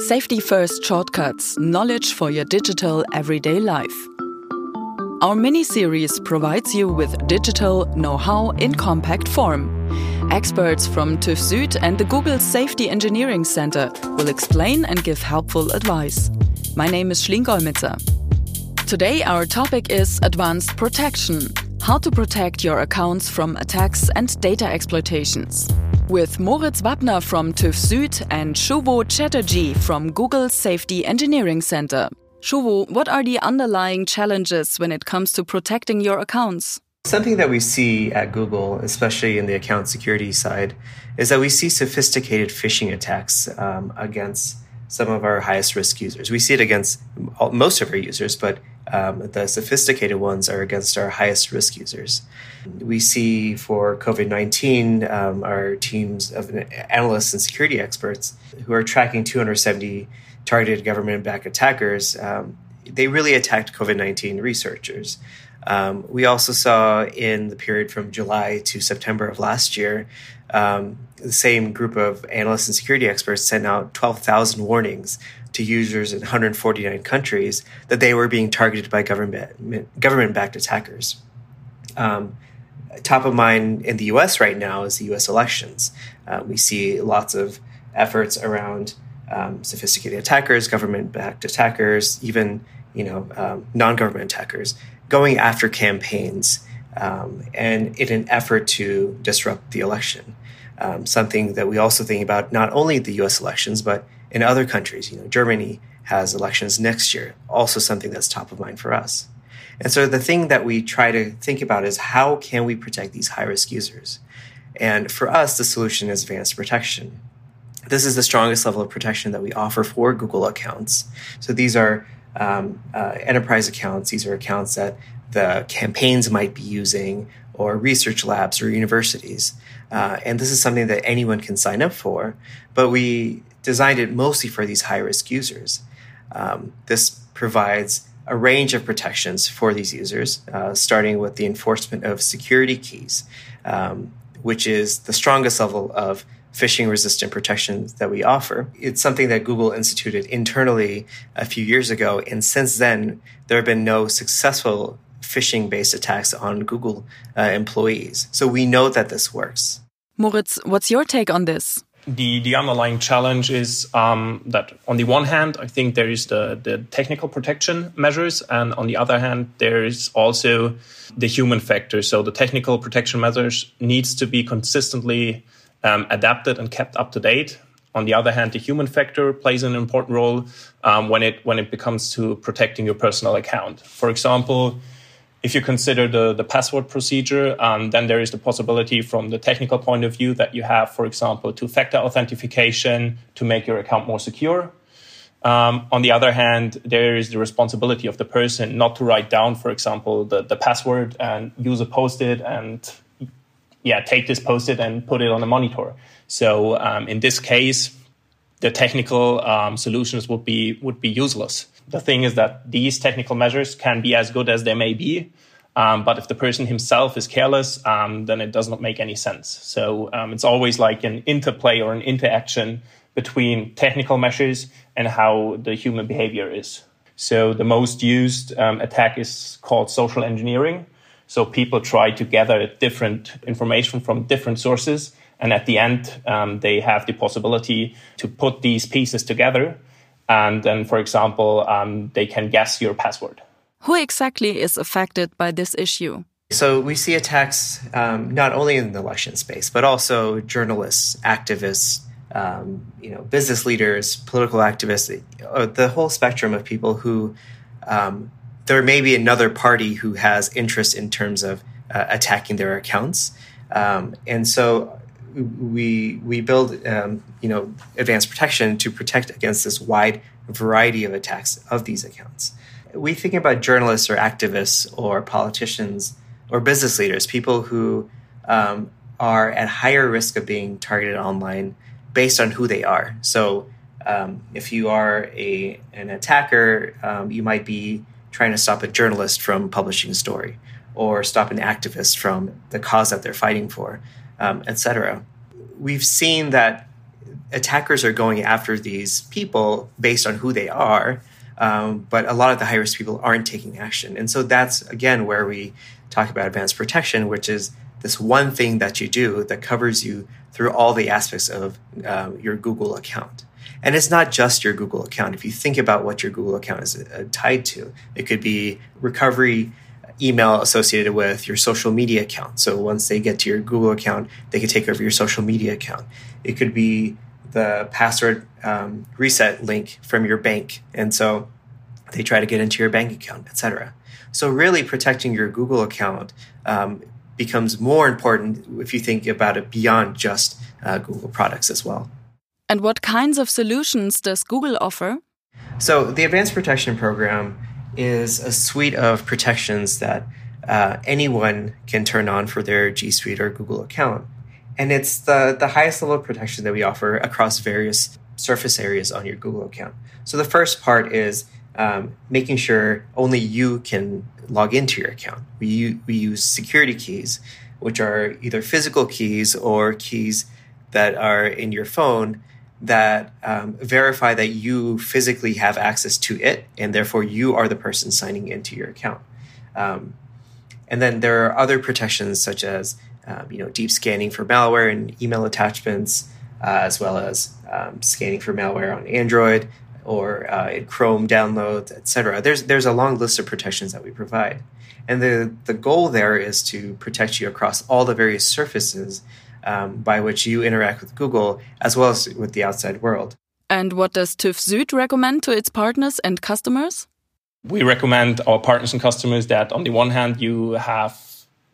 Safety First Shortcuts Knowledge for your digital everyday life. Our mini series provides you with digital know how in compact form. Experts from TÜV Süd and the Google Safety Engineering Center will explain and give helpful advice. My name is Schling Today, our topic is advanced protection how to protect your accounts from attacks and data exploitations with Moritz Wappner from TÜV Süd and Shuvo Chatterjee from Google Safety Engineering Center. Shuvo, what are the underlying challenges when it comes to protecting your accounts? Something that we see at Google, especially in the account security side, is that we see sophisticated phishing attacks um, against some of our highest risk users. We see it against most of our users, but um, the sophisticated ones are against our highest risk users. We see for COVID 19, um, our teams of analysts and security experts who are tracking 270 targeted government backed attackers. Um, they really attacked COVID 19 researchers. Um, we also saw in the period from July to September of last year, um, the same group of analysts and security experts sent out 12,000 warnings to users in 149 countries that they were being targeted by government government backed attackers. Um, top of mind in the U.S. right now is the U.S. elections. Uh, we see lots of efforts around um, sophisticated attackers, government backed attackers, even you know um, non government attackers going after campaigns. Um, and in an effort to disrupt the election, um, something that we also think about not only the U.S. elections but in other countries. You know, Germany has elections next year, also something that's top of mind for us. And so the thing that we try to think about is how can we protect these high risk users? And for us, the solution is advanced protection. This is the strongest level of protection that we offer for Google accounts. So these are um, uh, enterprise accounts. These are accounts that the campaigns might be using, or research labs or universities. Uh, and this is something that anyone can sign up for. But we designed it mostly for these high risk users. Um, this provides a range of protections for these users, uh, starting with the enforcement of security keys, um, which is the strongest level of phishing resistant protections that we offer. It's something that Google instituted internally a few years ago. And since then, there have been no successful phishing based attacks on Google uh, employees. So we know that this works. Moritz, what's your take on this? the the underlying challenge is um, that on the one hand, I think there is the the technical protection measures, and on the other hand, there is also the human factor. So the technical protection measures needs to be consistently um, adapted and kept up to date. On the other hand, the human factor plays an important role um, when it when it becomes to protecting your personal account. For example if you consider the, the password procedure, um, then there is the possibility from the technical point of view that you have, for example, two factor authentication to make your account more secure. Um, on the other hand, there is the responsibility of the person not to write down, for example, the, the password and use a post it and yeah, take this post it and put it on a monitor. So um, in this case, the technical um, solutions would be would be useless. The thing is that these technical measures can be as good as they may be, um, but if the person himself is careless, um, then it does not make any sense. So um, it's always like an interplay or an interaction between technical measures and how the human behavior is. So the most used um, attack is called social engineering. So people try to gather different information from different sources and at the end, um, they have the possibility to put these pieces together. And then, for example, um, they can guess your password. Who exactly is affected by this issue? So we see attacks um, not only in the election space, but also journalists, activists, um, you know, business leaders, political activists, uh, the whole spectrum of people who um, there may be another party who has interest in terms of uh, attacking their accounts. Um, and so we we build um, you know advanced protection to protect against this wide variety of attacks of these accounts. We think about journalists or activists or politicians or business leaders, people who um, are at higher risk of being targeted online based on who they are. So, um, if you are a an attacker, um, you might be trying to stop a journalist from publishing a story or stop an activist from the cause that they're fighting for um, etc. We've seen that attackers are going after these people based on who they are. Um, but a lot of the high risk people aren't taking action. And so that's, again, where we talk about advanced protection, which is this one thing that you do that covers you through all the aspects of uh, your Google account. And it's not just your Google account. If you think about what your Google account is uh, tied to, it could be recovery email associated with your social media account. So once they get to your Google account, they can take over your social media account. It could be the password um, reset link from your bank. And so they try to get into your bank account, etc. So really protecting your Google account um, becomes more important if you think about it beyond just uh, Google products as well. And what kinds of solutions does Google offer? So, the Advanced Protection Program is a suite of protections that uh, anyone can turn on for their G Suite or Google account. And it's the, the highest level of protection that we offer across various surface areas on your Google account. So, the first part is um, making sure only you can log into your account. We, we use security keys, which are either physical keys or keys that are in your phone that um, verify that you physically have access to it, and therefore you are the person signing into your account. Um, and then there are other protections such as um, you know deep scanning for malware and email attachments, uh, as well as um, scanning for malware on Android or uh, in Chrome downloads, etc. There's there's a long list of protections that we provide, and the the goal there is to protect you across all the various surfaces um, by which you interact with Google as well as with the outside world. And what does TÜV Süd recommend to its partners and customers? We recommend our partners and customers that on the one hand, you have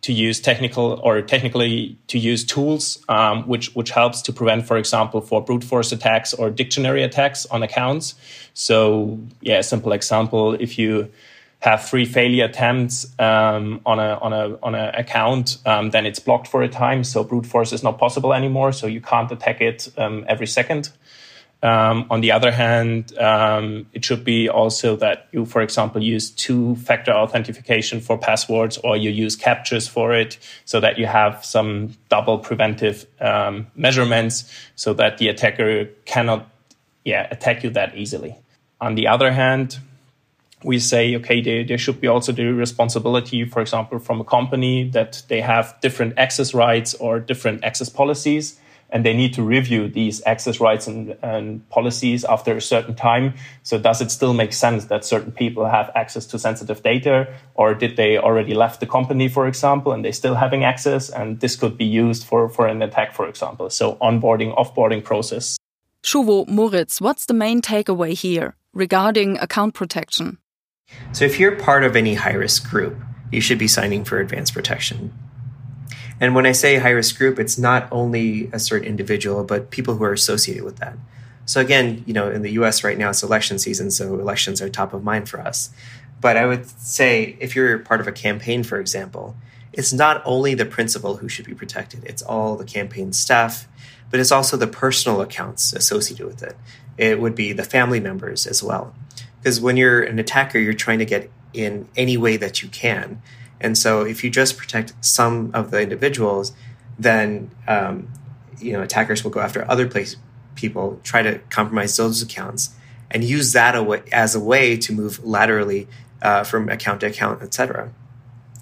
to use technical or technically to use tools, um, which which helps to prevent, for example, for brute force attacks or dictionary attacks on accounts. So, yeah, a simple example: if you have three failure attempts um, on a on a on an account, um, then it's blocked for a time. So brute force is not possible anymore. So you can't attack it um, every second. Um, on the other hand, um, it should be also that you, for example, use two-factor authentication for passwords, or you use CAPTCHAs for it, so that you have some double preventive um, measurements, so that the attacker cannot, yeah, attack you that easily. On the other hand, we say, okay, there, there should be also the responsibility, for example, from a company that they have different access rights or different access policies, and they need to review these access rights and, and policies after a certain time. So does it still make sense that certain people have access to sensitive data, or did they already left the company, for example, and they still having access, and this could be used for, for an attack, for example. So onboarding, offboarding process. Shuvo, Moritz, what's the main takeaway here regarding account protection? So if you're part of any high risk group, you should be signing for advanced protection. And when I say high risk group, it's not only a certain individual, but people who are associated with that. So again, you know, in the US right now, it's election season, so elections are top of mind for us. But I would say if you're part of a campaign, for example, it's not only the principal who should be protected, it's all the campaign staff, but it's also the personal accounts associated with it. It would be the family members as well because when you're an attacker, you're trying to get in any way that you can. And so if you just protect some of the individuals, then um, you know attackers will go after other place people, try to compromise those accounts, and use that as a way to move laterally uh, from account to account, etc.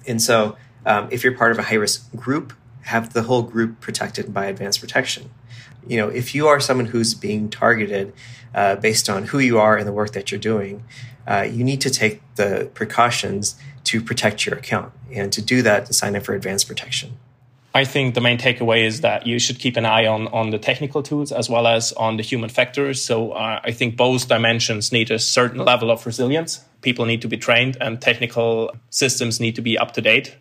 And so um, if you're part of a high risk group, have the whole group protected by advanced protection you know, if you are someone who's being targeted uh, based on who you are and the work that you're doing, uh, you need to take the precautions to protect your account. And to do that, to sign up for advanced protection. I think the main takeaway is that you should keep an eye on, on the technical tools as well as on the human factors. So uh, I think both dimensions need a certain level of resilience. People need to be trained and technical systems need to be up to date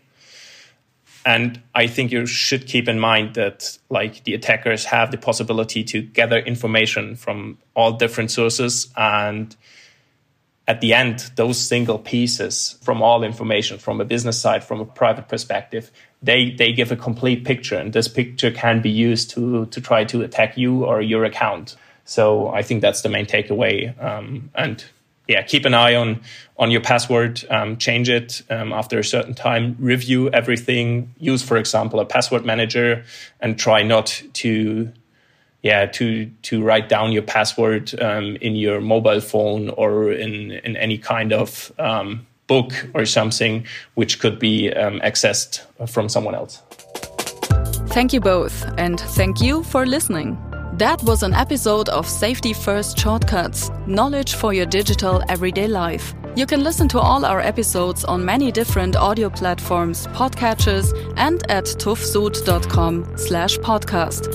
and I think you should keep in mind that like the attackers have the possibility to gather information from all different sources. And at the end those single pieces from all information from a business side from a private perspective they they give a complete picture. And this picture can be used to to try to attack you or your account. So i think that's the main takeaway um, and yeah, keep an eye on on your password. Um, change it um, after a certain time. Review everything. Use, for example, a password manager, and try not to yeah to to write down your password um, in your mobile phone or in in any kind of um, book or something which could be um, accessed from someone else. Thank you both, and thank you for listening. That was an episode of Safety First Shortcuts Knowledge for Your Digital Everyday Life. You can listen to all our episodes on many different audio platforms, podcatchers, and at tuvsud.com slash podcast.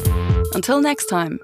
Until next time.